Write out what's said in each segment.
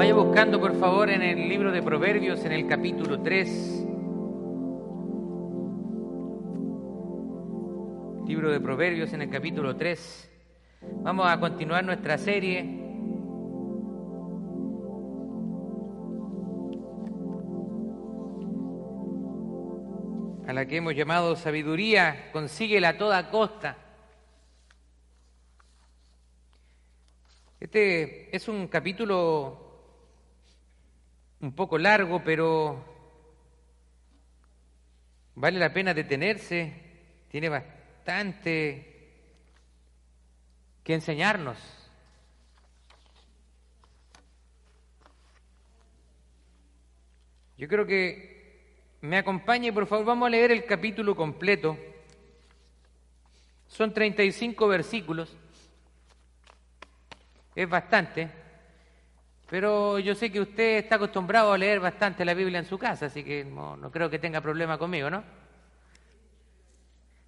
Vaya buscando por favor en el libro de Proverbios en el capítulo 3. Libro de Proverbios en el capítulo 3. Vamos a continuar nuestra serie. a la que hemos llamado sabiduría, consíguela a toda costa. Este es un capítulo un poco largo, pero vale la pena detenerse, tiene bastante que enseñarnos. Yo creo que me acompañe, por favor, vamos a leer el capítulo completo. Son 35 versículos, es bastante. Pero yo sé que usted está acostumbrado a leer bastante la Biblia en su casa, así que no, creo que tenga problema conmigo, ¿no?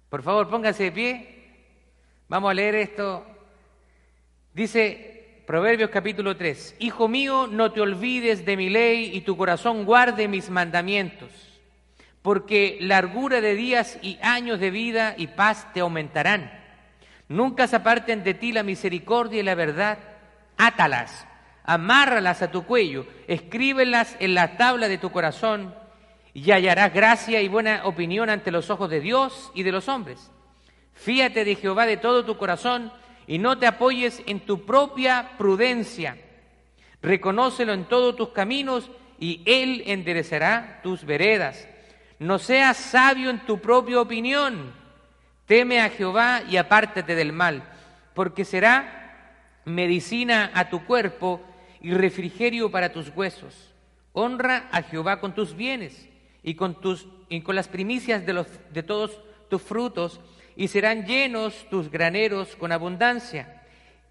Por favor, póngase de pie. Vamos a leer esto. Dice Proverbios capítulo 3, Hijo mío, no te olvides de mi ley y tu corazón guarde mis mandamientos, porque largura de días y años de vida y paz te aumentarán. Nunca se aparten de ti la misericordia y la verdad. Átalas amárralas a tu cuello, escríbelas en la tabla de tu corazón y hallarás gracia y buena opinión ante los ojos de Dios y de los hombres. Fíate de Jehová de todo tu corazón y no te apoyes en tu propia prudencia. Reconócelo en todos tus caminos y Él enderezará tus veredas. No seas sabio en tu propia opinión. Teme a Jehová y apártate del mal, porque será medicina a tu cuerpo y refrigerio para tus huesos. Honra a Jehová con tus bienes y con, tus, y con las primicias de, los, de todos tus frutos, y serán llenos tus graneros con abundancia,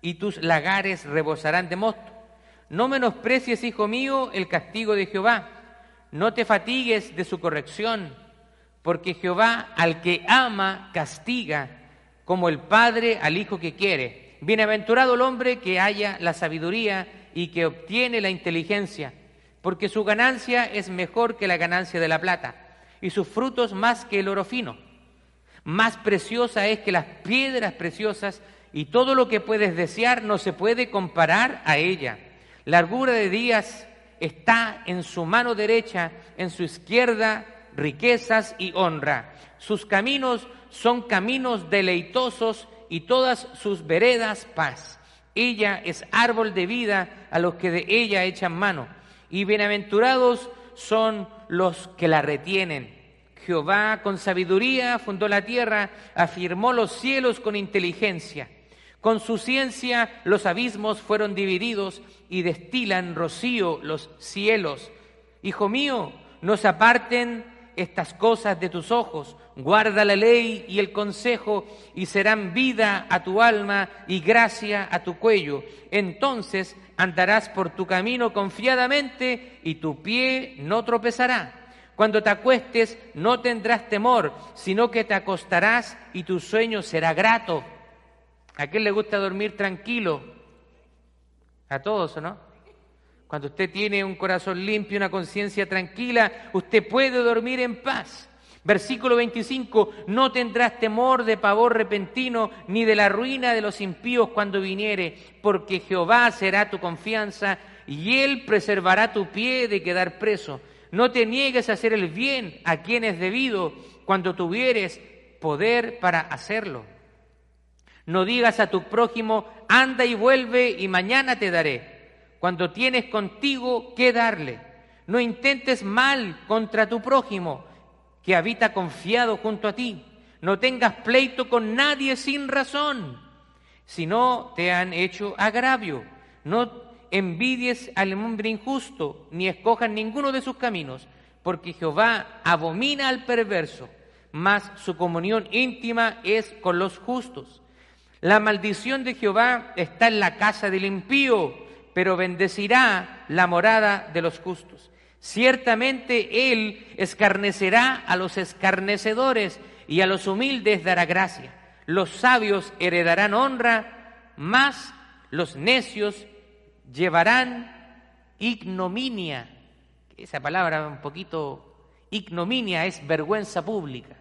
y tus lagares rebosarán de mosto. No menosprecies, hijo mío, el castigo de Jehová, no te fatigues de su corrección, porque Jehová al que ama castiga, como el Padre al Hijo que quiere. Bienaventurado el hombre que haya la sabiduría, y que obtiene la inteligencia, porque su ganancia es mejor que la ganancia de la plata, y sus frutos más que el oro fino. Más preciosa es que las piedras preciosas, y todo lo que puedes desear no se puede comparar a ella. Largura de días está en su mano derecha, en su izquierda riquezas y honra. Sus caminos son caminos deleitosos y todas sus veredas paz. Ella es árbol de vida a los que de ella echan mano. Y bienaventurados son los que la retienen. Jehová con sabiduría fundó la tierra, afirmó los cielos con inteligencia. Con su ciencia los abismos fueron divididos y destilan rocío los cielos. Hijo mío, no se aparten estas cosas de tus ojos, guarda la ley y el consejo y serán vida a tu alma y gracia a tu cuello. Entonces andarás por tu camino confiadamente y tu pie no tropezará. Cuando te acuestes no tendrás temor, sino que te acostarás y tu sueño será grato. ¿A quién le gusta dormir tranquilo? A todos, ¿o no? Cuando usted tiene un corazón limpio, una conciencia tranquila, usted puede dormir en paz. Versículo 25, no tendrás temor de pavor repentino, ni de la ruina de los impíos cuando viniere, porque Jehová será tu confianza y Él preservará tu pie de quedar preso. No te niegues a hacer el bien a quien es debido cuando tuvieres poder para hacerlo. No digas a tu prójimo, anda y vuelve y mañana te daré cuando tienes contigo que darle. No intentes mal contra tu prójimo, que habita confiado junto a ti. No tengas pleito con nadie sin razón, si no te han hecho agravio. No envidies al hombre injusto, ni escojas ninguno de sus caminos, porque Jehová abomina al perverso, mas su comunión íntima es con los justos. La maldición de Jehová está en la casa del impío, pero bendecirá la morada de los justos. Ciertamente Él escarnecerá a los escarnecedores y a los humildes dará gracia. Los sabios heredarán honra, mas los necios llevarán ignominia. Esa palabra un poquito ignominia es vergüenza pública.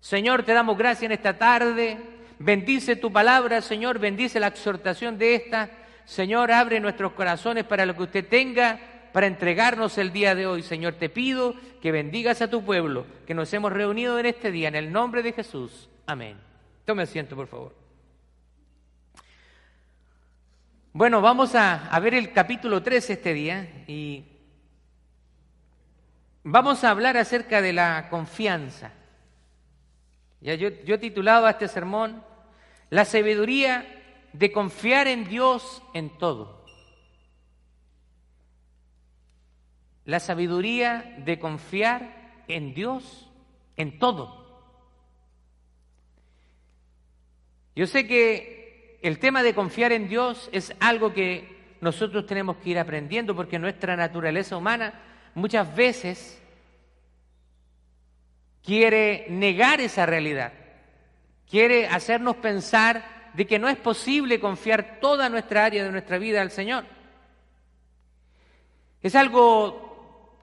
Señor, te damos gracias en esta tarde. Bendice tu palabra, Señor, bendice la exhortación de esta. Señor, abre nuestros corazones para lo que usted tenga para entregarnos el día de hoy. Señor, te pido que bendigas a tu pueblo, que nos hemos reunido en este día, en el nombre de Jesús. Amén. Tome asiento, por favor. Bueno, vamos a, ver el capítulo 3 este día y vamos a hablar acerca de la confianza. Ya yo, yo he titulado a este sermón La sabiduría de confiar en Dios en todo. La sabiduría de confiar en Dios en todo. Yo sé que el tema de confiar en Dios es algo que nosotros tenemos que ir aprendiendo porque nuestra naturaleza humana muchas veces quiere negar esa realidad, quiere hacernos pensar de que no es posible confiar toda nuestra área de nuestra vida al Señor. Es algo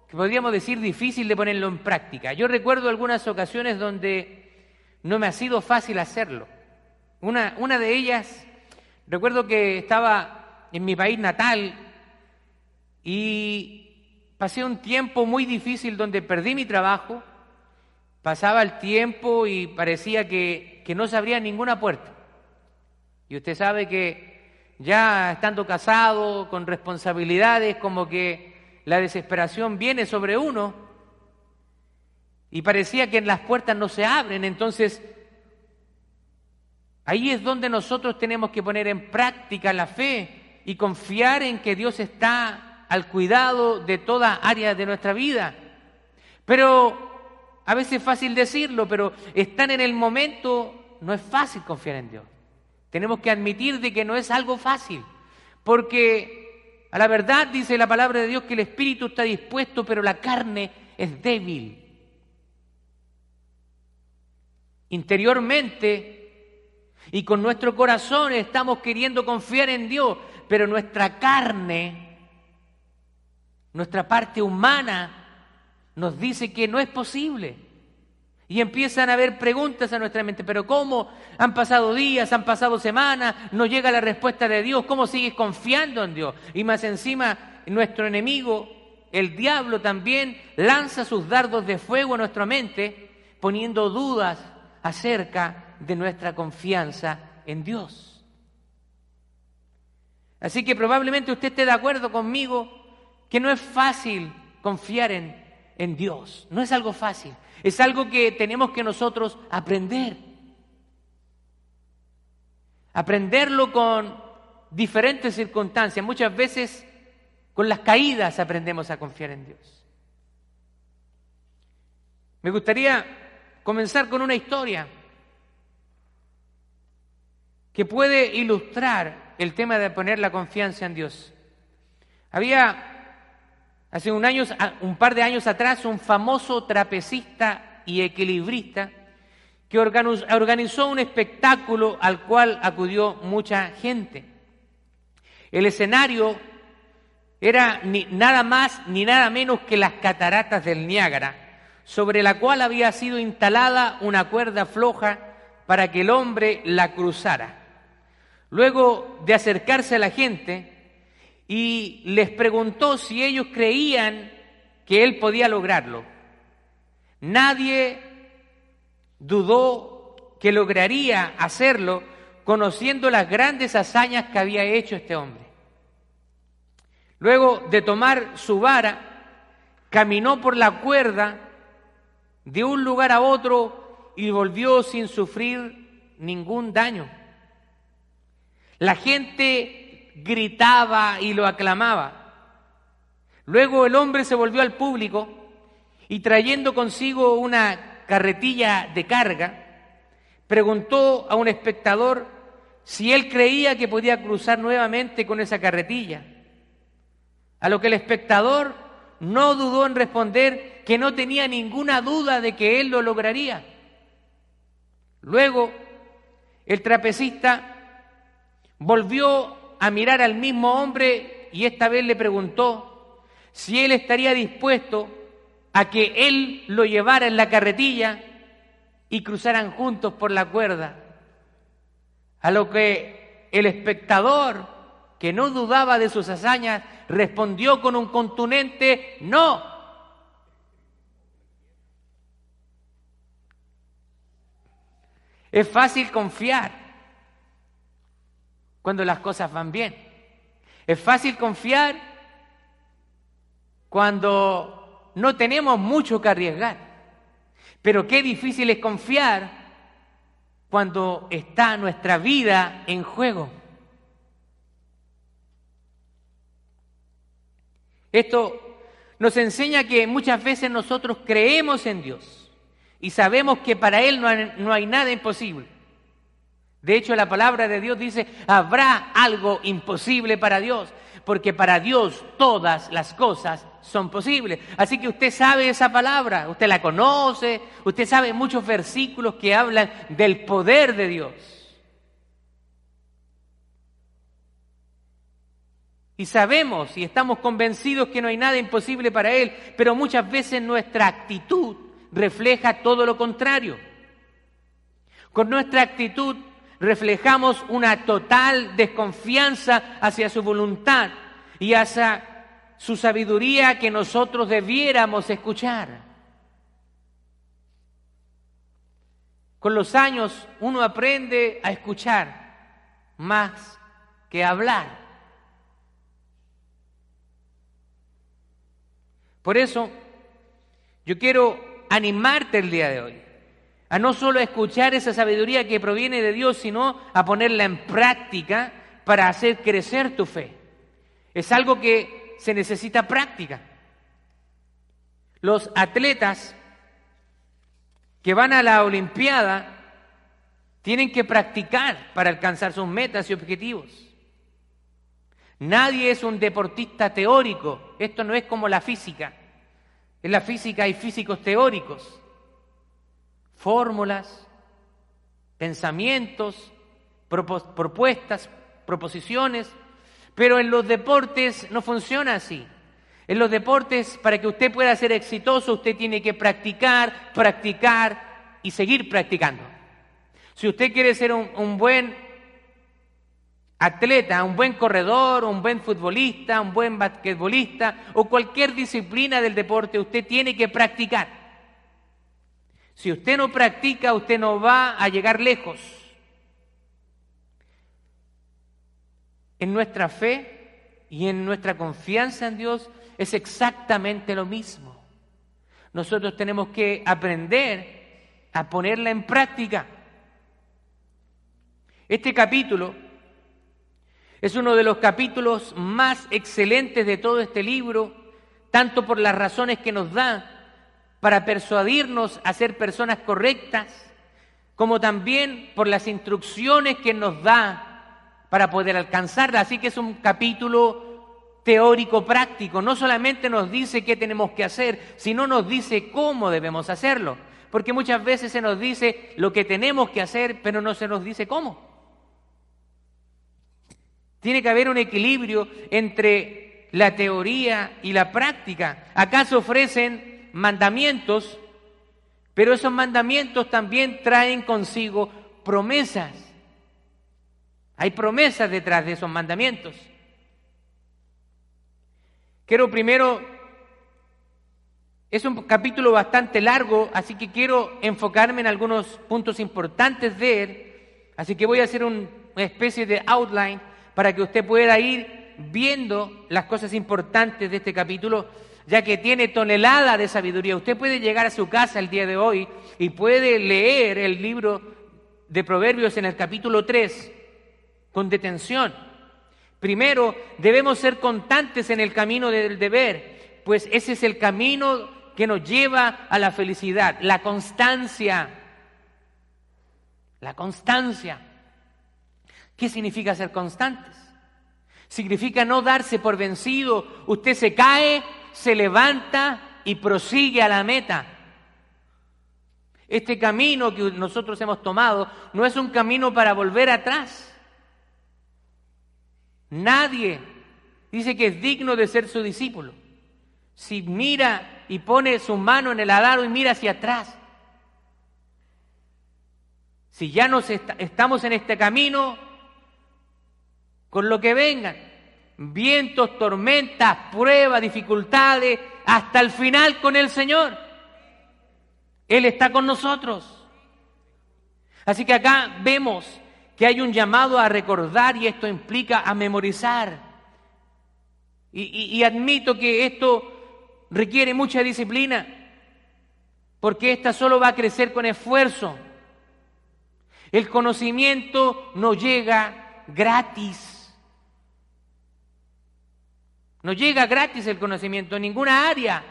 que podríamos decir difícil de ponerlo en práctica. Yo recuerdo algunas ocasiones donde no me ha sido fácil hacerlo. Una, una de ellas, recuerdo que estaba en mi país natal y pasé un tiempo muy difícil donde perdí mi trabajo, pasaba el tiempo y parecía que, que no se abría ninguna puerta. Y usted sabe que ya estando casado, con responsabilidades, como que la desesperación viene sobre uno y parecía que las puertas no se abren, entonces Ahí es donde nosotros tenemos que poner en práctica la fe y confiar en que Dios está al cuidado de toda área de nuestra vida. Pero a veces es fácil decirlo, pero estar en el momento no es fácil confiar en Dios. Tenemos que admitir de que no es algo fácil, porque a la verdad dice la palabra de Dios que el espíritu está dispuesto, pero la carne es débil. Interiormente y con nuestro corazón estamos queriendo confiar en Dios, pero nuestra carne, nuestra parte humana, nos dice que no es posible. Y empiezan a haber preguntas a nuestra mente, pero ¿cómo? Han pasado días, han pasado semanas, no llega la respuesta de Dios, ¿cómo sigues confiando en Dios? Y más encima, nuestro enemigo, el diablo también, lanza sus dardos de fuego a nuestra mente, poniendo dudas acerca de nuestra confianza en Dios. Así que probablemente usted esté de acuerdo conmigo que no es fácil confiar en, en Dios, no es algo fácil, es algo que tenemos que nosotros aprender. Aprenderlo con diferentes circunstancias, muchas veces con las caídas aprendemos a confiar en Dios. Me gustaría comenzar con una historia que puede ilustrar el tema de poner la confianza en Dios. Había hace un, un par de años atrás un famoso trapecista y equilibrista que organizó un espectáculo al cual acudió mucha gente. El escenario era nada más ni nada menos que las cataratas del Niágara, sobre la cual había sido instalada una cuerda floja para que el hombre la cruzara luego de acercarse a la gente y les preguntó si ellos creían que él podía lograrlo. Nadie dudó que lograría hacerlo conociendo las grandes hazañas que había hecho este hombre. Luego de tomar su vara, caminó por la cuerda de un lugar a otro y volvió sin sufrir ningún daño. La gente gritaba y lo aclamaba. Luego el hombre se volvió al público y trayendo consigo una carretilla de carga, preguntó a un espectador si él creía que podía cruzar nuevamente con esa carretilla. A lo que el espectador no dudó en responder que no tenía ninguna duda de que él lo lograría. Luego, el trapecista volvió a mirar al mismo hombre y esta vez le preguntó si él estaría dispuesto a que él lo llevara en la carretilla y cruzaran juntos por la cuerda. A lo que el espectador, que no dudaba de sus hazañas, respondió con un contundente no. Es fácil confiar cuando las cosas van bien. Es fácil confiar cuando no tenemos mucho que arriesgar. Pero qué difícil es confiar cuando está nuestra vida en juego. Esto nos enseña que muchas veces nosotros creemos en Dios y sabemos que para Él no hay, no hay nada imposible. De hecho, la palabra de Dios dice, habrá algo imposible para Dios, porque para Dios todas las cosas son posibles. Así que usted sabe esa palabra, usted la conoce, usted sabe muchos versículos que hablan del poder de Dios. Y sabemos y estamos convencidos que no hay nada imposible para Él, pero muchas veces nuestra actitud refleja todo lo contrario. Con nuestra actitud reflejamos una total desconfianza hacia su voluntad y hacia su sabiduría que nosotros debiéramos escuchar. Con los años uno aprende a escuchar más que a hablar. Por eso, yo quiero animarte el día de hoy a no solo escuchar esa sabiduría que proviene de Dios, sino a ponerla en práctica para hacer crecer tu fe. Es algo que se necesita práctica. Los atletas que van a la Olimpiada tienen que practicar para alcanzar sus metas y objetivos. Nadie es un deportista teórico. Esto no es como la física. En la física hay físicos teóricos. Fórmulas, pensamientos, propuestas, proposiciones pero en los deportes no funciona así. En los deportes, para que usted pueda ser exitoso, usted tiene que practicar, practicar y seguir practicando. Si usted quiere ser un, buen atleta, un buen corredor, un buen futbolista, un buen basquetbolista o cualquier disciplina del deporte, usted tiene que practicar. Si usted no practica, usted no va a llegar lejos. En nuestra fe y en nuestra confianza en Dios es exactamente lo mismo. Nosotros tenemos que aprender a ponerla en práctica. Este capítulo es uno de los capítulos más excelentes de todo este libro, tanto por las razones que nos da para persuadirnos a ser personas correctas, como también por las instrucciones que nos da para poder alcanzarla. Así que es un capítulo teórico práctico. No solamente nos dice qué tenemos que hacer, sino nos dice cómo debemos hacerlo. Porque muchas veces se nos dice lo que tenemos que hacer, pero no se nos dice cómo. Tiene que haber un equilibrio entre la teoría y la práctica. Acá se ofrecen mandamientos, pero esos mandamientos también traen consigo promesas. Hay promesas detrás de esos mandamientos. Quiero primero, es un capítulo bastante largo, así que quiero enfocarme en algunos puntos importantes de él, así que voy a hacer una especie de outline para que usted pueda ir viendo las cosas importantes de este capítulo, ya que tiene tonelada de sabiduría. Usted puede llegar a su casa el día de hoy y puede leer el libro de Proverbios en el capítulo 3 con detención. Primero, debemos ser constantes en el camino del deber, pues ese es el camino que nos lleva a la felicidad, la constancia. La constancia. ¿Qué significa ser constantes? Significa no darse por vencido. Usted se cae, se levanta y prosigue a la meta. Este camino que nosotros hemos tomado no es un camino para volver atrás. Nadie dice que es digno de ser su discípulo. Si mira y pone su mano en el arado y mira hacia atrás. Si ya nos estamos en este camino, con lo que vengan, vientos, tormentas, pruebas, dificultades, hasta el final con el Señor. Él está con nosotros. Así que acá vemos que hay un llamado a recordar y esto implica a memorizar. Y, admito que esto requiere mucha disciplina, porque esta solo va a crecer con esfuerzo. El conocimiento no llega gratis. No llega gratis el conocimiento en ninguna área.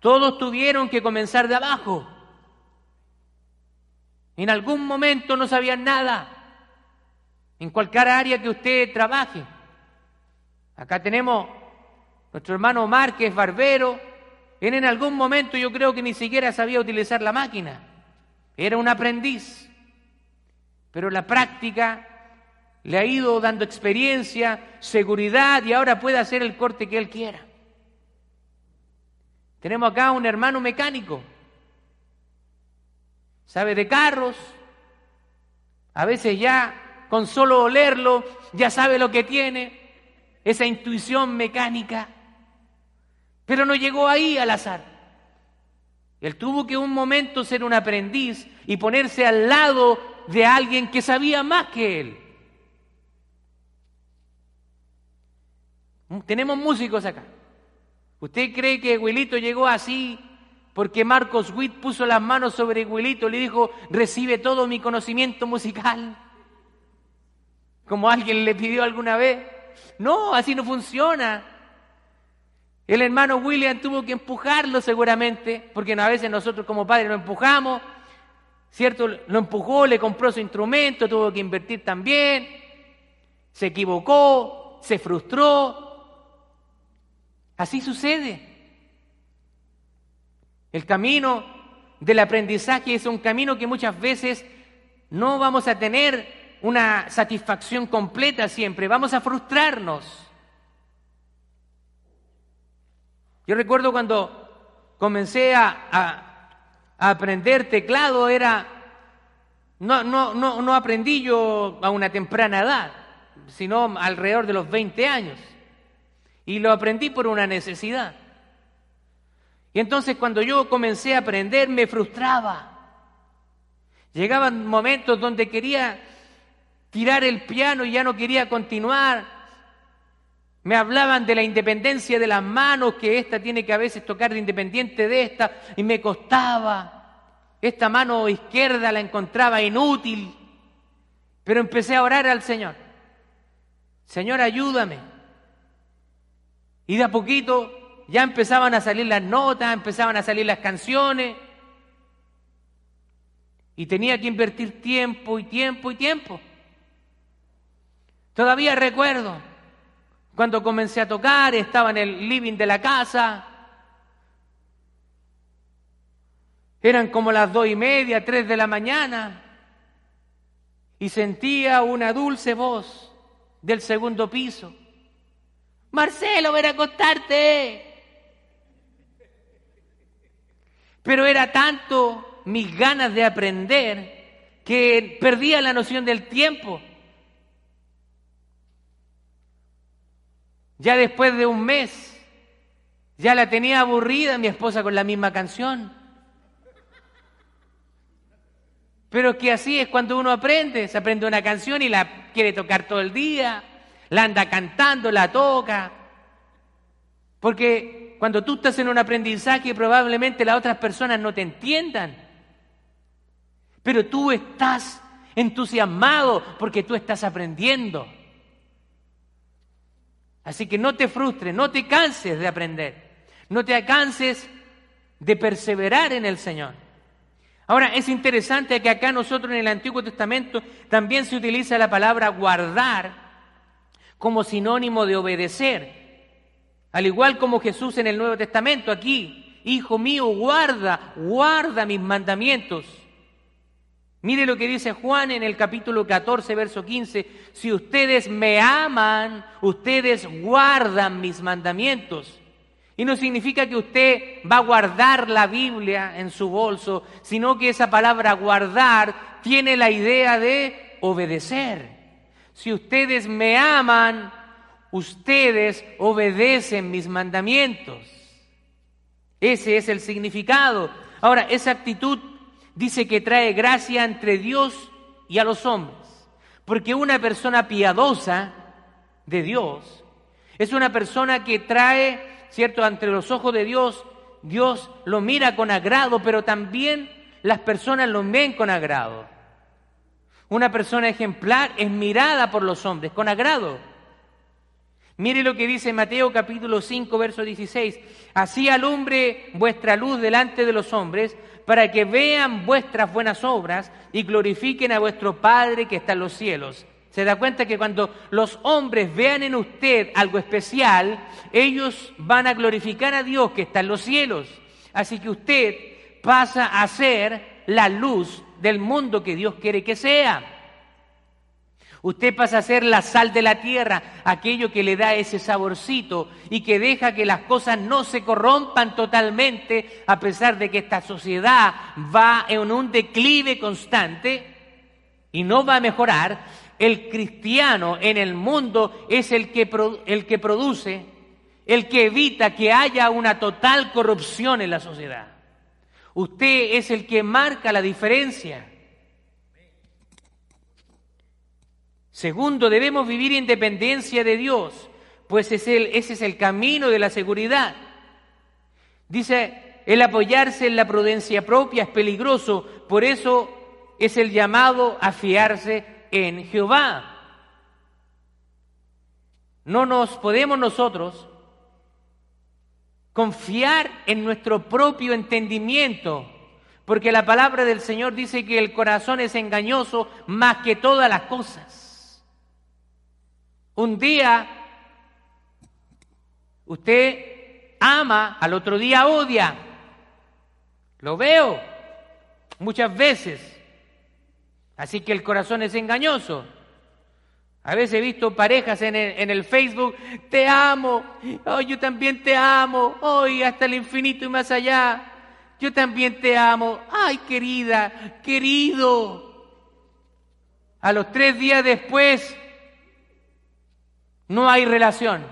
Todos tuvieron que comenzar de abajo. En algún momento no sabían nada. En cualquier área que usted trabaje. Acá tenemos nuestro hermano Márquez barbero. Él en algún momento yo creo que ni siquiera sabía utilizar la máquina. Era un aprendiz. Pero la práctica le ha ido dando experiencia, seguridad y ahora puede hacer el corte que él quiera. Tenemos acá un hermano mecánico, sabe de carros, a veces ya con solo olerlo ya sabe lo que tiene, esa intuición mecánica, pero no llegó ahí al azar. Él tuvo que un momento ser un aprendiz y ponerse al lado de alguien que sabía más que él. Tenemos músicos acá. ¿Usted cree que Wilito llegó así porque Marcos Witt puso las manos sobre Wilito y le dijo, recibe todo mi conocimiento musical? Como alguien le pidió alguna vez. No, así no funciona. El hermano William tuvo que empujarlo seguramente, porque a veces nosotros como padres lo empujamos, ¿cierto? Lo empujó, le compró su instrumento, tuvo que invertir también, se equivocó, se frustró, Así sucede. El camino del aprendizaje es un camino que muchas veces no vamos a tener una satisfacción completa siempre, vamos a frustrarnos. Yo recuerdo cuando comencé a, aprender teclado, era, no, no, no, no aprendí yo a una temprana edad, sino alrededor de los 20 años. Y lo aprendí por una necesidad. Y entonces cuando yo comencé a aprender me frustraba. Llegaban momentos donde quería tirar el piano y ya no quería continuar. Me hablaban de la independencia de las manos, que esta tiene que a veces tocar de independiente de esta, y me costaba. Esta mano izquierda la encontraba inútil. Pero empecé a orar al Señor. Señor, ayúdame. Y de a poquito ya empezaban a salir las notas, empezaban a salir las canciones. Y tenía que invertir tiempo y tiempo y tiempo. Todavía recuerdo cuando comencé a tocar, estaba en el living de la casa. Eran como las dos y media, tres de la mañana. Y sentía una dulce voz del segundo piso Marcelo, ven a acostarte. Pero era tanto mis ganas de aprender que perdía la noción del tiempo. Ya después de un mes, ya la tenía aburrida mi esposa con la misma canción. Pero que así es cuando uno aprende, se aprende una canción y la quiere tocar todo el día la anda cantando, la toca. Porque cuando tú estás en un aprendizaje probablemente las otras personas no te entiendan. Pero tú estás entusiasmado porque tú estás aprendiendo. Así que no te frustres, no te canses de aprender, no te canses de perseverar en el Señor. Ahora, es interesante que acá nosotros en el Antiguo Testamento también se utiliza la palabra guardar como sinónimo de obedecer. Al igual como Jesús en el Nuevo Testamento, aquí, Hijo mío, guarda, guarda mis mandamientos. Mire lo que dice Juan en el capítulo 14, verso 15. Si ustedes me aman, ustedes guardan mis mandamientos. Y no significa que usted va a guardar la Biblia en su bolso, sino que esa palabra guardar tiene la idea de obedecer. Si ustedes me aman, ustedes obedecen mis mandamientos. Ese es el significado. Ahora, esa actitud dice que trae gracia entre Dios y a los hombres. Porque una persona piadosa de Dios es una persona que trae ¿cierto? Ante los ojos de Dios, Dios lo mira con agrado, pero también las personas lo ven con agrado. Una persona ejemplar es mirada por los hombres con agrado. Mire lo que dice Mateo capítulo 5, verso 16. Así alumbre vuestra luz delante de los hombres, para que vean vuestras buenas obras y glorifiquen a vuestro Padre que está en los cielos. Se da cuenta que cuando los hombres vean en usted algo especial, ellos van a glorificar a Dios que está en los cielos. Así que usted pasa a ser la luz del mundo que Dios quiere que sea. Usted pasa a ser la sal de la tierra, aquello que le da ese saborcito y que deja que las cosas no se corrompan totalmente a pesar de que esta sociedad va en un declive constante y no va a mejorar, el cristiano en el mundo es el que, el que produce, el que evita que haya una total corrupción en la sociedad. Usted es el que marca la diferencia. Segundo, debemos vivir independencia de Dios, pues es el, ese es el camino de la seguridad. Dice, el apoyarse en la prudencia propia es peligroso, por eso es el llamado a fiarse en Jehová. No nos podemos nosotros confiar en nuestro propio entendimiento, porque la palabra del Señor dice que el corazón es engañoso más que todas las cosas. Un día usted ama, al otro día odia. Lo veo muchas veces. Así que el corazón es engañoso. A veces he visto parejas en el, Facebook, te amo, oh, yo también te amo, hoy hasta el infinito y más allá, yo también te amo, ay querida, querido. A los tres días después no hay relación.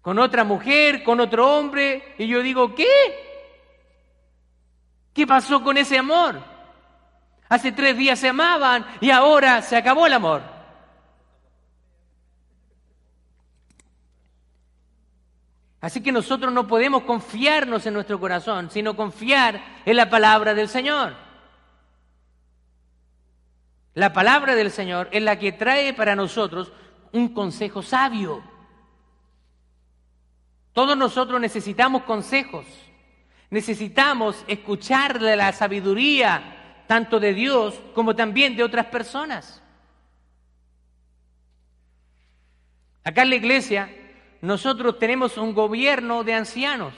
Con otra mujer, con otro hombre, y yo digo, ¿qué? ¿Qué pasó con ese amor? Hace tres días se amaban y ahora se acabó el amor. Así que nosotros no podemos confiarnos en nuestro corazón, sino confiar en la palabra del Señor. La palabra del Señor es la que trae para nosotros un consejo sabio. Todos nosotros necesitamos consejos. Necesitamos escuchar de la sabiduría tanto de Dios como también de otras personas. Acá en la iglesia nosotros tenemos un gobierno de ancianos.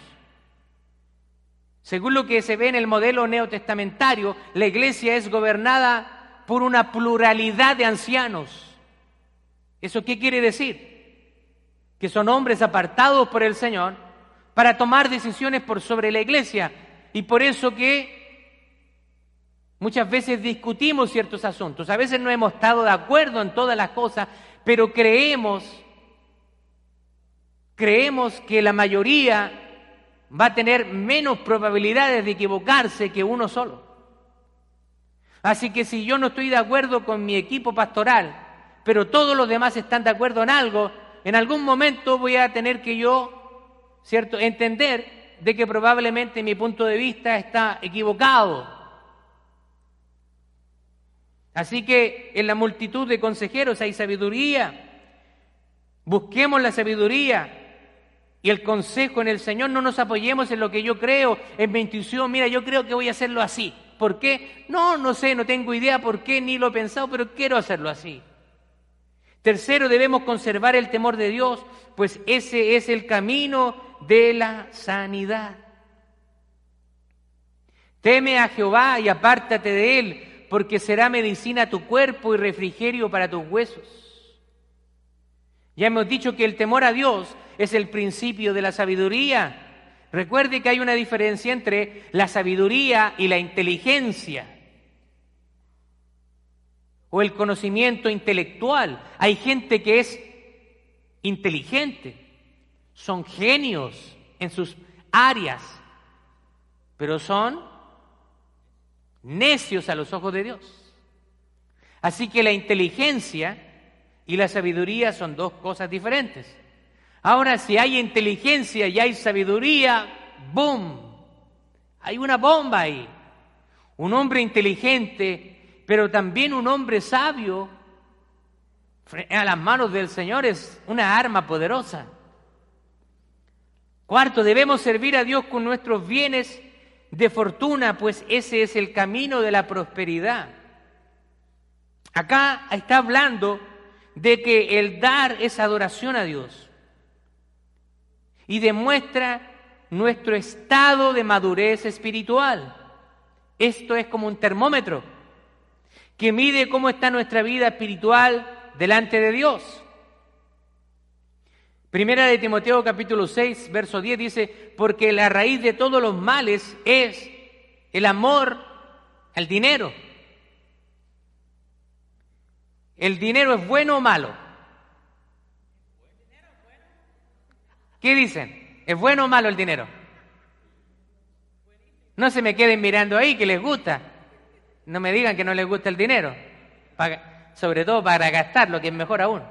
Según lo que se ve en el modelo neotestamentario, la iglesia es gobernada por una pluralidad de ancianos. ¿Eso qué quiere decir? Que son hombres apartados por el Señor para tomar decisiones por sobre la iglesia. Y por eso que muchas veces discutimos ciertos asuntos. A veces no hemos estado de acuerdo en todas las cosas, pero creemos, creemos que la mayoría va a tener menos probabilidades de equivocarse que uno solo. Así que si yo no estoy de acuerdo con mi equipo pastoral, pero todos los demás están de acuerdo en algo, en algún momento voy a tener que yo ¿cierto? Entender de que probablemente mi punto de vista está equivocado. Así que en la multitud de consejeros hay sabiduría. Busquemos la sabiduría y el consejo en el Señor. No nos apoyemos en lo que yo creo, en mi intuición. Mira, yo creo que voy a hacerlo así. ¿Por qué? No, no sé, no tengo idea por qué, ni lo he pensado, pero quiero hacerlo así. Tercero, debemos conservar el temor de Dios, pues ese es el camino de la sanidad. Teme a Jehová y apártate de él, porque será medicina a tu cuerpo y refrigerio para tus huesos. Ya hemos dicho que el temor a Dios es el principio de la sabiduría. Recuerde que hay una diferencia entre la sabiduría y la inteligencia o el conocimiento intelectual. Hay gente que es inteligente, son genios en sus áreas, pero son necios a los ojos de Dios. Así que la inteligencia y la sabiduría son dos cosas diferentes. Ahora, si hay inteligencia y hay sabiduría, ¡boom! Hay una bomba ahí. Un hombre inteligente, pero también un hombre sabio, a las manos del Señor es una arma poderosa. Cuarto, debemos servir a Dios con nuestros bienes de fortuna, pues ese es el camino de la prosperidad. Acá está hablando de que el dar es adoración a Dios y demuestra nuestro estado de madurez espiritual. Esto es como un termómetro que mide cómo está nuestra vida espiritual delante de Dios. Primera de Timoteo capítulo 6, verso 10 dice, porque la raíz de todos los males es el amor al dinero. ¿El dinero es bueno o malo? ¿Qué dicen? ¿Es bueno o malo el dinero? No se me queden mirando ahí que les gusta. No me digan que no les gusta el dinero. sobre todo para gastar, lo que es mejor aún.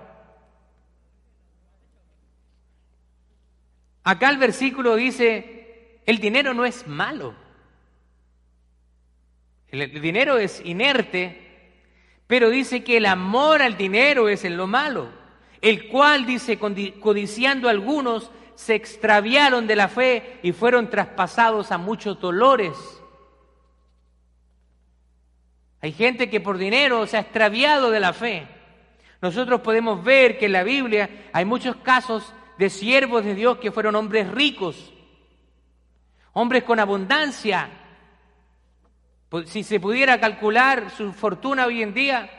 Acá el versículo dice, el dinero no es malo. El dinero es inerte, pero dice que el amor al dinero es en lo malo, el cual dice, codiciando algunos, se extraviaron de la fe y fueron traspasados a muchos dolores. Hay gente que por dinero se ha extraviado de la fe. Nosotros podemos ver que en la Biblia hay muchos casos de siervos de Dios que fueron hombres ricos, hombres con abundancia. Si se pudiera calcular su fortuna hoy en día,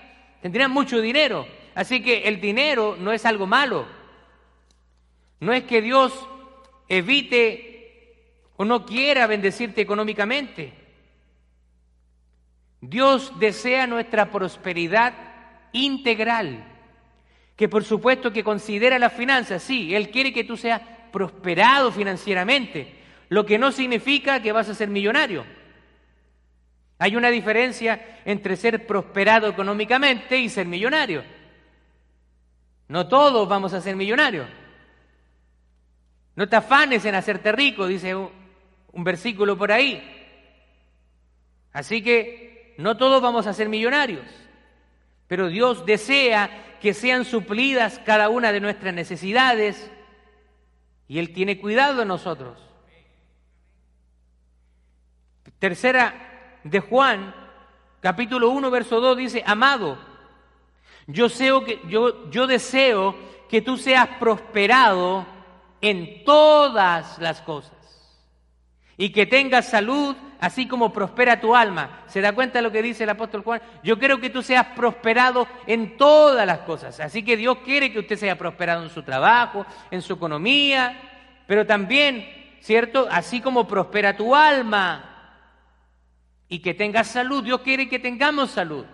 tendrían mucho dinero. Así que el dinero no es algo malo. No es que Dios evite o no quiera bendecirte económicamente. Dios desea nuestra prosperidad integral, que por supuesto que considera las finanzas, sí, Él quiere que tú seas prosperado financieramente, lo que no significa que vas a ser millonario. Hay una diferencia entre ser prosperado económicamente y ser millonario. No todos vamos a ser millonarios. No te afanes en hacerte rico, dice un, versículo por ahí. Así que no todos vamos a ser millonarios, pero Dios desea que sean suplidas cada una de nuestras necesidades y Él tiene cuidado de nosotros. Tercera de Juan, capítulo 1, verso 2 dice, amado, yo, que, yo, yo deseo que tú seas prosperado en todas las cosas. Y que tengas salud, así como prospera tu alma. ¿Se da cuenta de lo que dice el apóstol Juan? Yo quiero que tú seas prosperado en todas las cosas. Así que Dios quiere que usted sea prosperado en su trabajo, en su economía, pero también, ¿cierto? Así como prospera tu alma. Y que tengas salud. Dios quiere que tengamos salud.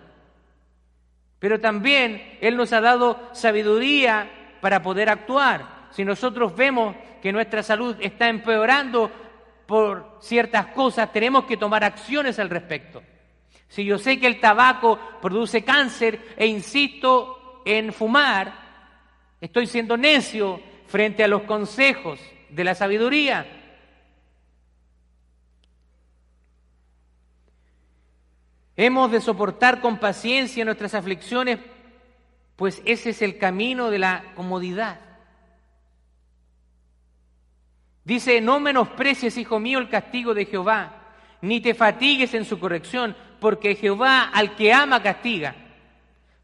Pero también Él nos ha dado sabiduría para poder actuar si nosotros vemos que nuestra salud está empeorando por ciertas cosas, tenemos que tomar acciones al respecto. Si yo sé que el tabaco produce cáncer e insisto en fumar, estoy siendo necio frente a los consejos de la sabiduría. Hemos de soportar con paciencia nuestras aflicciones, pues ese es el camino de la comodidad. Dice, no menosprecies, hijo mío, el castigo de Jehová, ni te fatigues en su corrección, porque Jehová al que ama castiga,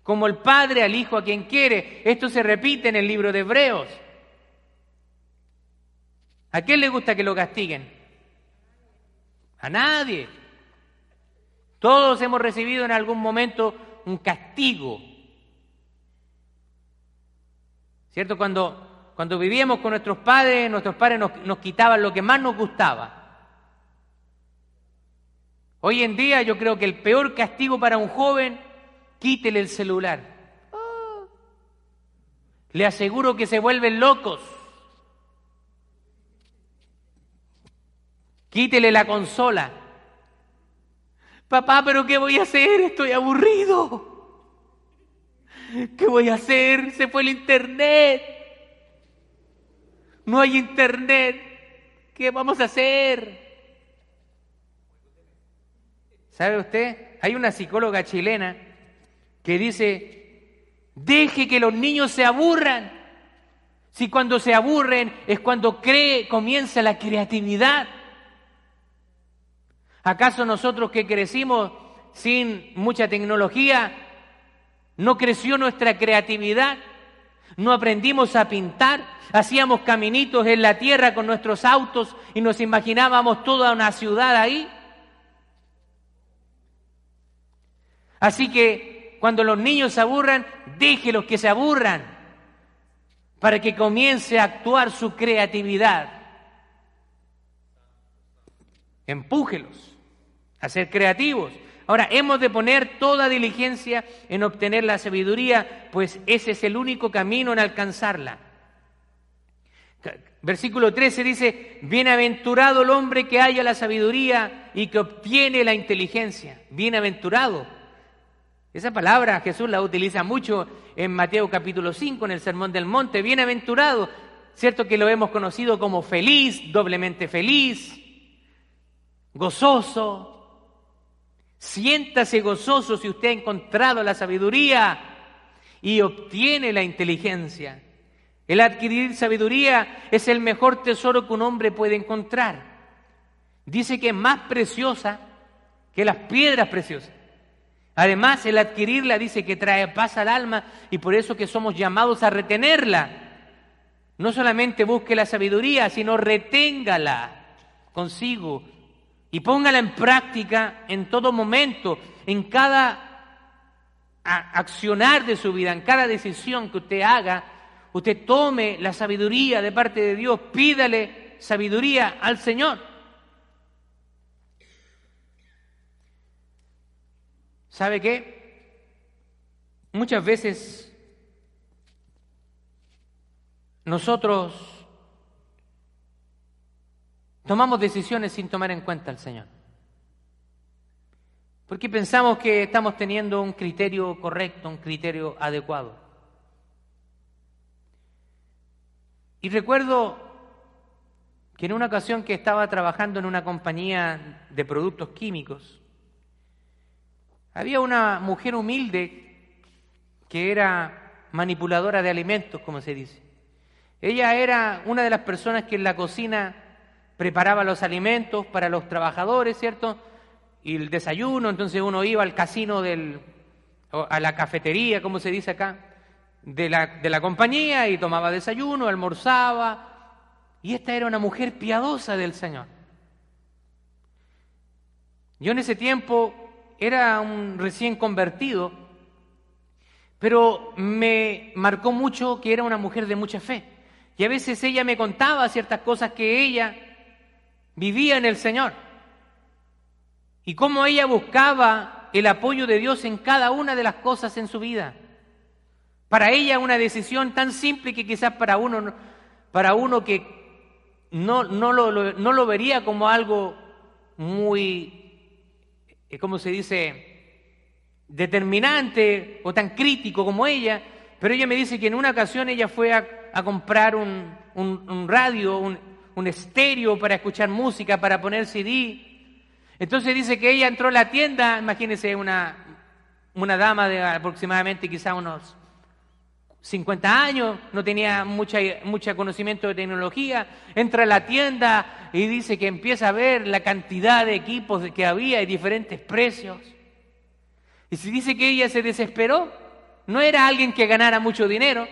como el Padre al Hijo a quien quiere. Esto se repite en el libro de Hebreos. ¿A quién le gusta que lo castiguen? A nadie. Todos hemos recibido en algún momento un castigo. ¿Cierto? Cuando, cuando vivíamos con nuestros padres, nuestros padres nos, nos quitaban lo que más nos gustaba. Hoy en día yo creo que el peor castigo para un joven, quítele el celular. Le aseguro que se vuelven locos. Quítele la consola. Papá, pero ¿qué voy a hacer? Estoy aburrido. ¿Qué voy a hacer? Se fue el internet. No hay internet. ¿Qué vamos a hacer? ¿Sabe usted? Hay una psicóloga chilena que dice, deje que los niños se aburran. Si cuando se aburren es cuando cree, comienza la creatividad. ¿Acaso nosotros que crecimos sin mucha tecnología, no creció nuestra creatividad? ¿No aprendimos a pintar? ¿Hacíamos caminitos en la tierra con nuestros autos y nos imaginábamos toda una ciudad ahí? Así que cuando los niños se aburran, déjelos que se aburran para que comience a actuar su creatividad. Empújelos a ser creativos. Ahora, hemos de poner toda diligencia en obtener la sabiduría, pues ese es el único camino en alcanzarla. Versículo 13 dice, bienaventurado el hombre que haya la sabiduría y que obtiene la inteligencia. Bienaventurado. Esa palabra Jesús la utiliza mucho en Mateo capítulo 5, en el Sermón del Monte. Bienaventurado, cierto que lo hemos conocido como feliz, doblemente feliz, gozoso, Siéntase gozoso si usted ha encontrado la sabiduría y obtiene la inteligencia. El adquirir sabiduría es el mejor tesoro que un hombre puede encontrar. Dice que es más preciosa que las piedras preciosas. Además, el adquirirla dice que trae paz al alma y por eso que somos llamados a retenerla. No solamente busque la sabiduría, sino reténgala consigo y póngala en práctica en todo momento, en cada accionar de su vida, en cada decisión que usted haga, usted tome la sabiduría de parte de Dios, pídale sabiduría al Señor. ¿Sabe qué? Muchas veces nosotros Tomamos decisiones sin tomar en cuenta al Señor. Porque pensamos que estamos teniendo un criterio correcto, un criterio adecuado. Y recuerdo que en una ocasión que estaba trabajando en una compañía de productos químicos, había una mujer humilde que era manipuladora de alimentos, como se dice. Ella era una de las personas que en la cocina preparaba los alimentos para los trabajadores, ¿cierto? Y el desayuno, entonces uno iba al casino del, a la cafetería, como se dice acá, de la, de la compañía y tomaba desayuno, almorzaba. Y esta era una mujer piadosa del Señor. Yo en ese tiempo era un recién convertido, pero me marcó mucho que era una mujer de mucha fe. Y a veces ella me contaba ciertas cosas que ella vivía en el Señor. Y cómo ella buscaba el apoyo de Dios en cada una de las cosas en su vida. Para ella una decisión tan simple que quizás para uno, para uno que no, no, lo, no lo vería como algo muy, eh, ¿cómo se dice?, determinante o tan crítico como ella, pero ella me dice que en una ocasión ella fue a, comprar un, un, un radio, un estéreo para escuchar música, para poner CD. Entonces dice que ella entró a la tienda, imagínense una, una dama de aproximadamente quizá unos 50 años, no tenía mucha, conocimiento de tecnología, entra a la tienda y dice que empieza a ver la cantidad de equipos que había y diferentes precios. Y si dice que ella se desesperó, no era alguien que ganara mucho dinero,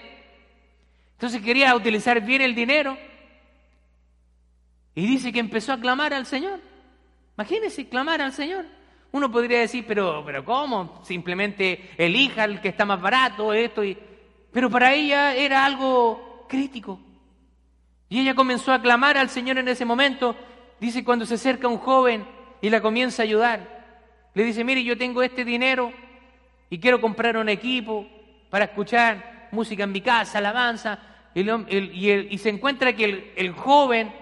entonces quería utilizar bien el dinero y dice que empezó a clamar al Señor. Imagínense, clamar al Señor. Uno podría decir, pero, pero ¿cómo? Simplemente elija el que está más barato, esto y... Pero para ella era algo crítico. Y ella comenzó a clamar al Señor en ese momento. Dice, cuando se acerca un joven y la comienza a ayudar, le dice, mire, yo tengo este dinero y quiero comprar un equipo para escuchar música en mi casa, alabanza. Y, se encuentra que el joven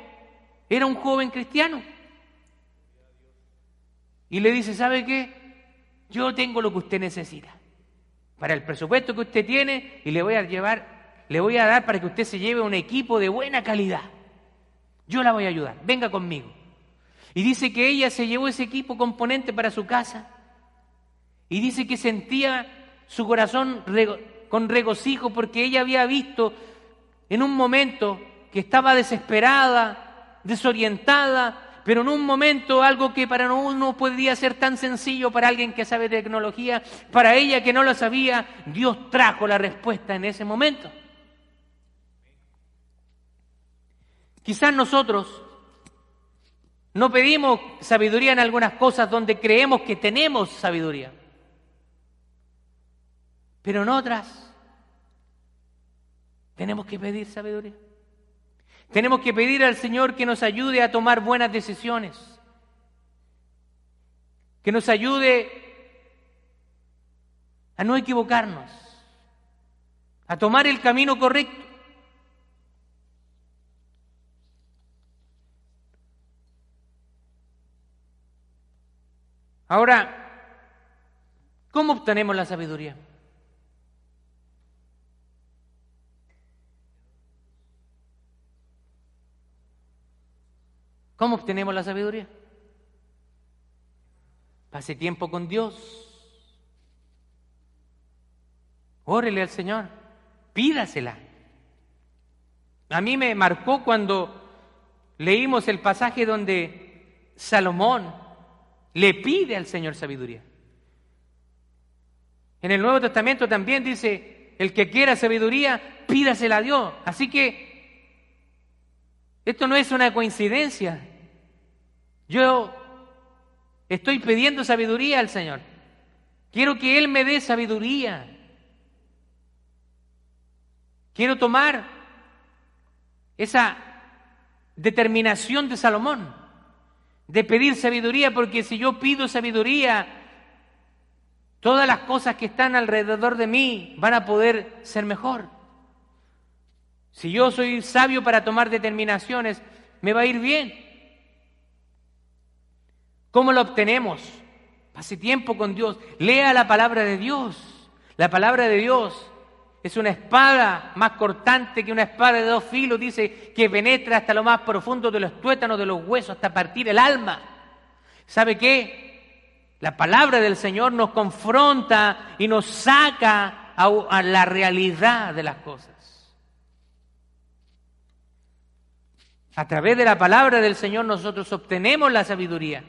era un joven cristiano. Y le dice, ¿sabe qué? Yo tengo lo que usted necesita. Para el presupuesto que usted tiene y le voy a llevar, le voy a dar para que usted se lleve un equipo de buena calidad. Yo la voy a ayudar. Venga conmigo. Y dice que ella se llevó ese equipo componente para su casa. Y dice que sentía su corazón con regocijo porque ella había visto en un momento que estaba desesperada, desorientada, pero en un momento algo que para uno podría ser tan sencillo para alguien que sabe tecnología, para ella que no lo sabía, Dios trajo la respuesta en ese momento. Quizás nosotros no pedimos sabiduría en algunas cosas donde creemos que tenemos sabiduría, pero en otras tenemos que pedir sabiduría. Tenemos que pedir al Señor que nos ayude a tomar buenas decisiones, que nos ayude a no equivocarnos, a tomar el camino correcto. Ahora, ¿cómo obtenemos la sabiduría? ¿Cómo obtenemos la sabiduría? Pase tiempo con Dios. Órele al Señor. Pídasela. A mí me marcó cuando leímos el pasaje donde Salomón le pide al Señor sabiduría. En el Nuevo Testamento también dice, el que quiera sabiduría, pídasela a Dios. Así que esto no es una coincidencia. Yo estoy pidiendo sabiduría al Señor. Quiero que Él me dé sabiduría. Quiero tomar esa determinación de Salomón, de pedir sabiduría, porque si yo pido sabiduría, todas las cosas que están alrededor de mí van a poder ser mejor. Si yo soy sabio para tomar determinaciones, me va a ir bien. ¿Cómo lo obtenemos? Pase tiempo con Dios. Lea la palabra de Dios. La palabra de Dios es una espada más cortante que una espada de dos filos. Dice que penetra hasta lo más profundo de los tuétanos, de los huesos, hasta partir el alma. ¿Sabe qué? La palabra del Señor nos confronta y nos saca a, a la realidad de las cosas. A través de la palabra del Señor nosotros obtenemos la sabiduría.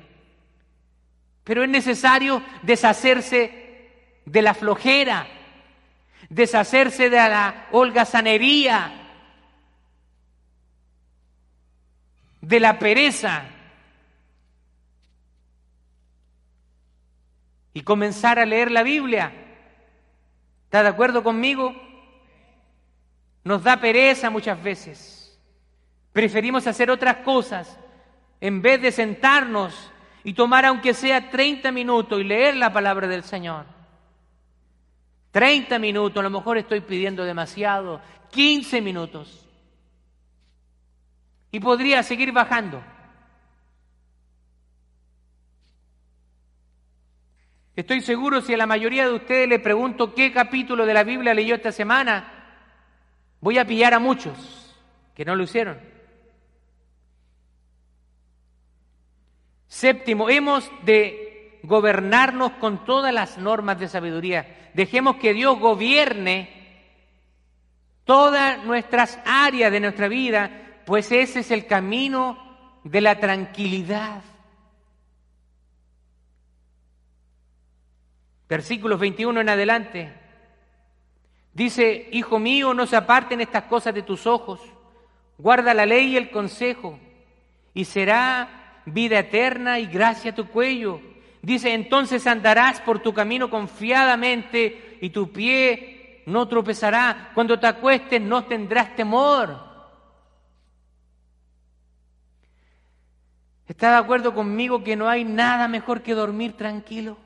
Pero es necesario deshacerse de la flojera, deshacerse de la holgazanería, de la pereza y comenzar a leer la Biblia. ¿Está de acuerdo conmigo? Nos da pereza muchas veces. Preferimos hacer otras cosas en vez de sentarnos y tomar aunque sea 30 minutos y leer la palabra del Señor. 30 minutos, a lo mejor estoy pidiendo demasiado, 15 minutos. Y podría seguir bajando. Estoy seguro si a la mayoría de ustedes le pregunto qué capítulo de la Biblia leyó esta semana, voy a pillar a muchos que no lo hicieron. Séptimo, hemos de gobernarnos con todas las normas de sabiduría. Dejemos que Dios gobierne todas nuestras áreas de nuestra vida, pues ese es el camino de la tranquilidad. Versículos 21 en adelante. Dice, Hijo mío, no se aparten estas cosas de tus ojos, guarda la ley y el consejo, y será vida eterna y gracia a tu cuello. Dice, entonces andarás por tu camino confiadamente y tu pie no tropezará. Cuando te acuestes no tendrás temor. ¿Está de acuerdo conmigo que no hay nada mejor que dormir tranquilo?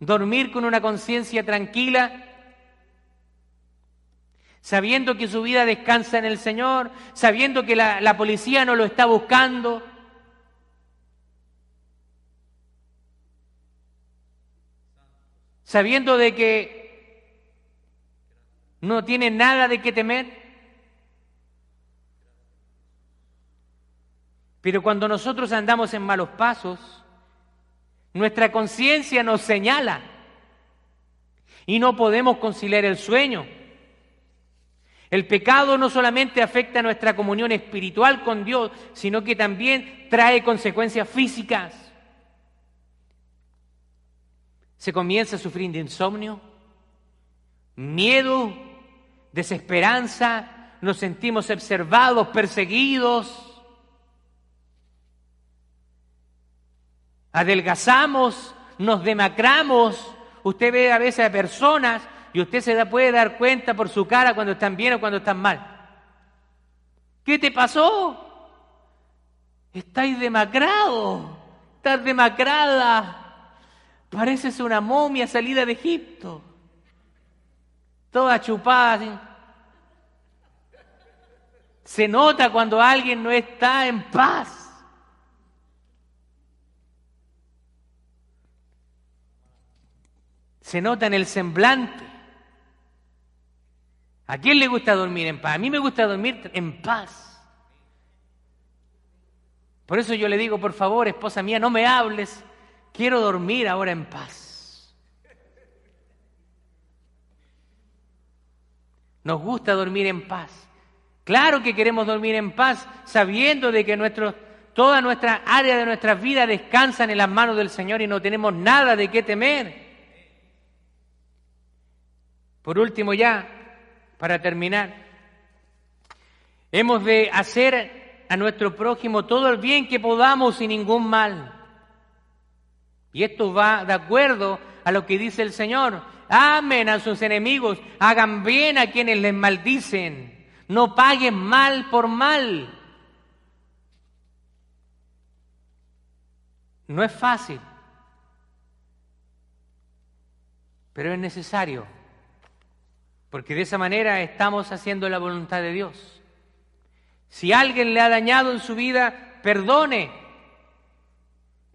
Dormir con una conciencia tranquila, sabiendo que su vida descansa en el Señor, sabiendo que la, policía no lo está buscando, sabiendo de que no tiene nada de qué temer. Pero cuando nosotros andamos en malos pasos, nuestra conciencia nos señala y no podemos conciliar el sueño. El pecado no solamente afecta nuestra comunión espiritual con Dios, sino que también trae consecuencias físicas se comienza a sufrir de insomnio, miedo, desesperanza, nos sentimos observados, perseguidos, adelgazamos, nos demacramos. Usted ve a veces a personas y usted se puede dar cuenta por su cara cuando están bien o cuando están mal. ¿Qué te pasó? Estáis demacrado, estás demacrada. Pareces una momia salida de Egipto, toda chupada. Se nota cuando alguien no está en paz. Se nota en el semblante. ¿A quién le gusta dormir en paz? A mí me gusta dormir en paz. Por eso yo le digo, por favor, esposa mía, no me hables Quiero dormir ahora en paz. Nos gusta dormir en paz. Claro que queremos dormir en paz, sabiendo de que nuestro, toda nuestra área de nuestra vida descansan en las manos del Señor y no tenemos nada de qué temer. Por último ya, para terminar, hemos de hacer a nuestro prójimo todo el bien que podamos sin ningún mal. Y esto va de acuerdo a lo que dice el Señor. Amen a sus enemigos, hagan bien a quienes les maldicen, no paguen mal por mal. No es fácil, pero es necesario, porque de esa manera estamos haciendo la voluntad de Dios. Si alguien le ha dañado en su vida, perdone,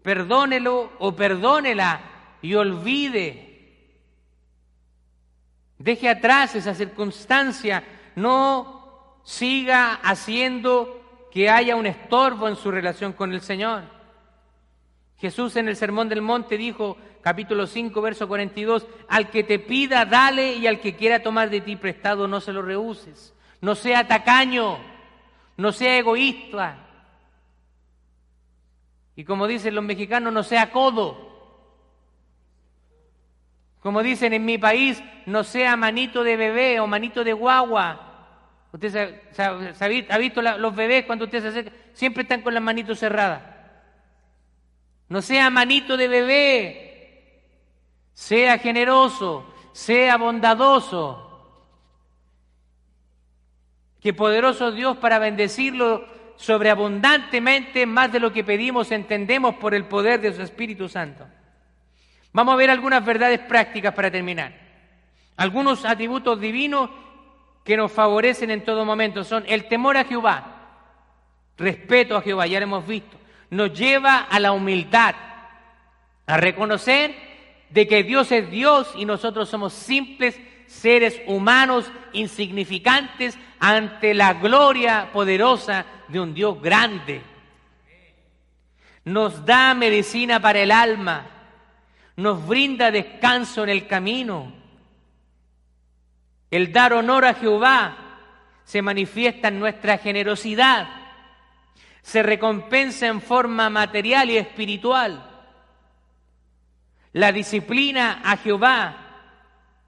perdónelo o perdónela y olvide. Deje atrás esa circunstancia, no siga haciendo que haya un estorbo en su relación con el Señor. Jesús en el Sermón del Monte dijo, capítulo 5, verso 42, al que te pida, dale, y al que quiera tomar de ti prestado, no se lo rehuses. No sea tacaño, no sea egoísta, y como dicen los mexicanos, no sea codo. Como dicen en mi país, no sea manito de bebé o manito de guagua. Usted ha visto los bebés cuando usted se acerca, siempre están con las manitos cerradas. No sea manito de bebé, sea generoso, sea bondadoso. Que poderoso Dios para bendecirlo sobreabundantemente más de lo que pedimos, entendemos por el poder de su Espíritu Santo. Vamos a ver algunas verdades prácticas para terminar. Algunos atributos divinos que nos favorecen en todo momento son el temor a Jehová, respeto a Jehová, ya lo hemos visto, nos lleva a la humildad, a reconocer de que Dios es Dios y nosotros somos simples seres humanos insignificantes ante la gloria poderosa de un Dios grande. Nos da medicina para el alma, nos brinda descanso en el camino. El dar honor a Jehová se manifiesta en nuestra generosidad, se recompensa en forma material y espiritual. La disciplina a Jehová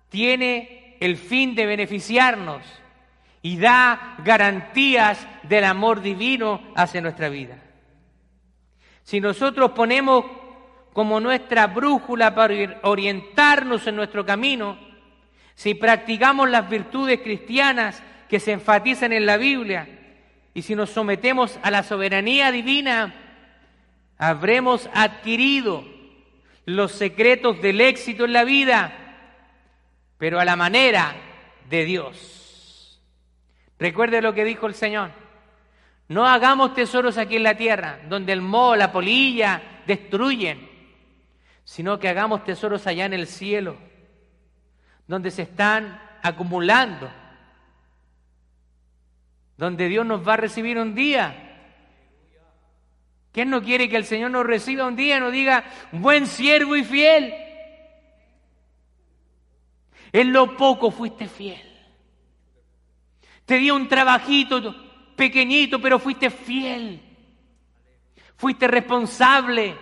tiene el fin de beneficiarnos y da garantías del amor divino hacia nuestra vida. Si nosotros ponemos como nuestra brújula para orientarnos en nuestro camino, si practicamos las virtudes cristianas que se enfatizan en la Biblia y si nos sometemos a la soberanía divina, habremos adquirido los secretos del éxito en la vida, pero a la manera de Dios. Recuerde lo que dijo el Señor. No hagamos tesoros aquí en la tierra, donde el moho, la polilla destruyen, sino que hagamos tesoros allá en el cielo, donde se están acumulando, donde Dios nos va a recibir un día. ¿Quién no quiere que el Señor nos reciba un día y nos diga, buen siervo y fiel? En lo poco fuiste fiel. Te dio un trabajito pequeñito, pero fuiste fiel. Fuiste responsable.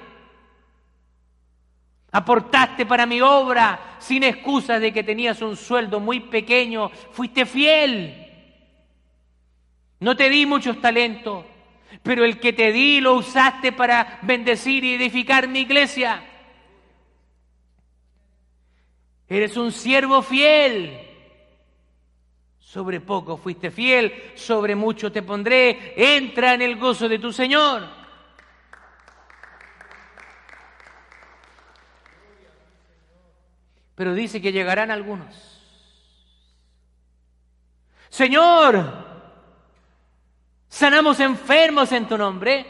Aportaste para mi obra sin excusas de que tenías un sueldo muy pequeño. Fuiste fiel. No te di muchos talentos, pero el que te di lo usaste para bendecir y edificar mi iglesia. Eres un siervo fiel. Sobre poco fuiste fiel, sobre mucho te pondré. Entra en el gozo de tu Señor. Pero dice que llegarán algunos. Señor, sanamos enfermos en tu nombre,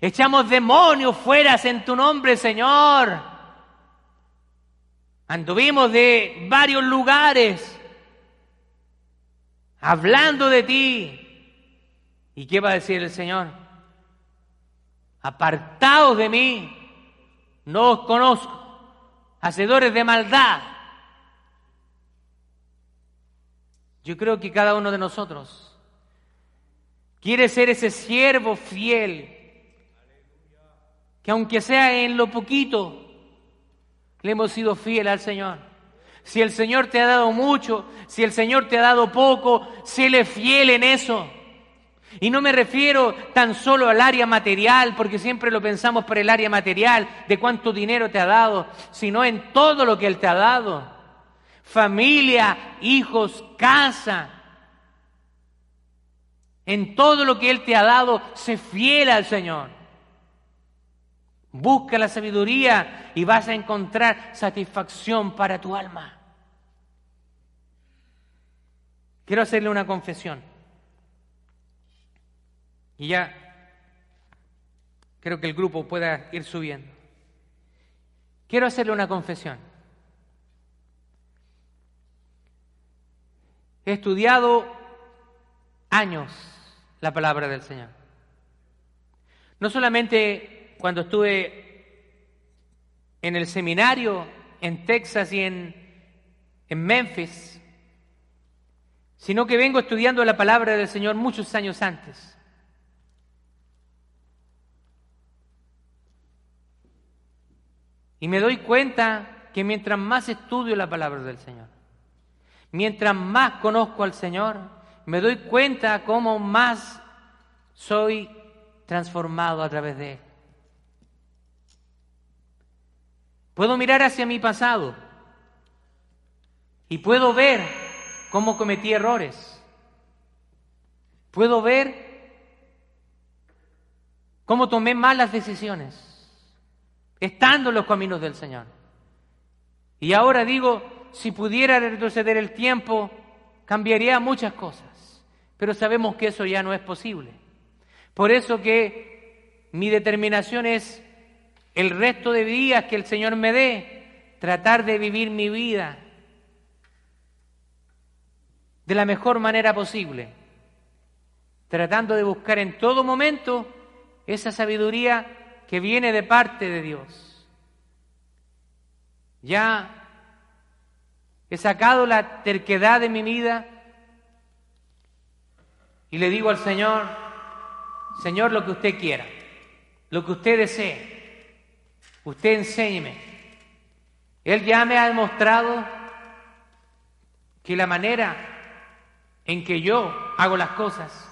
echamos demonios fuera en tu nombre, Señor. Anduvimos de varios lugares hablando de ti. ¿Y qué va a decir el Señor? Apartaos de mí, no os conozco hacedores de maldad. Yo creo que cada uno de nosotros quiere ser ese siervo fiel, que aunque sea en lo poquito, le hemos sido fiel al Señor. Si el Señor te ha dado mucho, si el Señor te ha dado poco, séle fiel en eso. Y no me refiero tan solo al área material, porque siempre lo pensamos por el área material, de cuánto dinero te ha dado, sino en todo lo que Él te ha dado. Familia, hijos, casa. En todo lo que Él te ha dado, sé fiel al Señor. Busca la sabiduría y vas a encontrar satisfacción para tu alma. Quiero hacerle una confesión. Y ya creo que el grupo pueda ir subiendo. Quiero hacerle una confesión. He estudiado años la palabra del Señor. No solamente cuando estuve en el seminario en Texas y en, en Memphis, sino que vengo estudiando la palabra del Señor muchos años antes. Y me doy cuenta que mientras más estudio la palabra del Señor, mientras más conozco al Señor, me doy cuenta cómo más soy transformado a través de Él. Puedo mirar hacia mi pasado y puedo ver cómo cometí errores. Puedo ver cómo tomé malas decisiones estando en los caminos del Señor. Y ahora digo, si pudiera retroceder el tiempo, cambiaría muchas cosas, pero sabemos que eso ya no es posible. Por eso que mi determinación es el resto de días que el Señor me dé, tratar de vivir mi vida de la mejor manera posible, tratando de buscar en todo momento esa sabiduría que viene de parte de Dios. Ya he sacado la terquedad de mi vida y le digo al Señor, Señor, lo que usted quiera, lo que usted desee, usted enséñeme. Él ya me ha demostrado que la manera en que yo hago las cosas,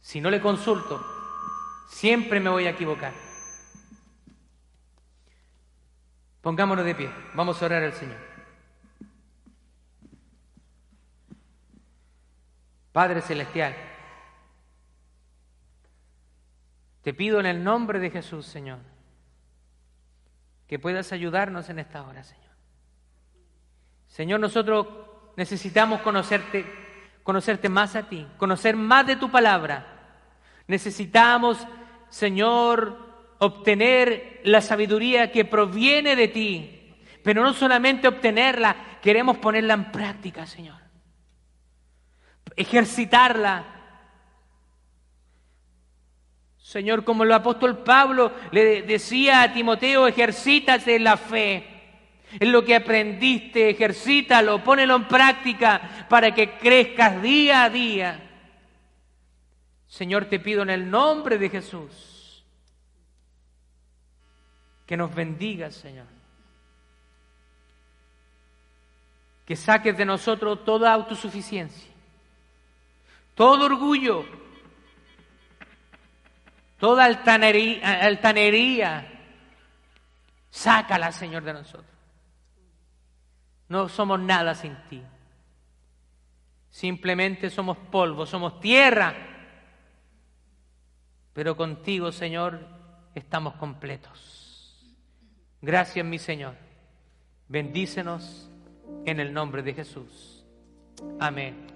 si no le consulto, siempre me voy a equivocar. Pongámonos de pie, vamos a orar al Señor. Padre Celestial, te pido en el nombre de Jesús, Señor, que puedas ayudarnos en esta hora, Señor. Señor, nosotros necesitamos conocerte, conocerte más a ti, conocer más de tu palabra. Necesitamos, Señor, obtener la sabiduría que proviene de ti, pero no solamente obtenerla, queremos ponerla en práctica, Señor. Ejercitarla. Señor, como el apóstol Pablo le decía a Timoteo, ejercítate la fe. En lo que aprendiste, ejercítalo, ponelo en práctica para que crezcas día a día. Señor, te pido en el nombre de Jesús que nos bendiga, Señor. Que saques de nosotros toda autosuficiencia, todo orgullo, toda altanería. Sácala, Señor, de nosotros. No somos nada sin ti. Simplemente somos polvo, somos tierra. Pero contigo, Señor, estamos completos. Gracias, mi Señor. Bendícenos en el nombre de Jesús. Amén.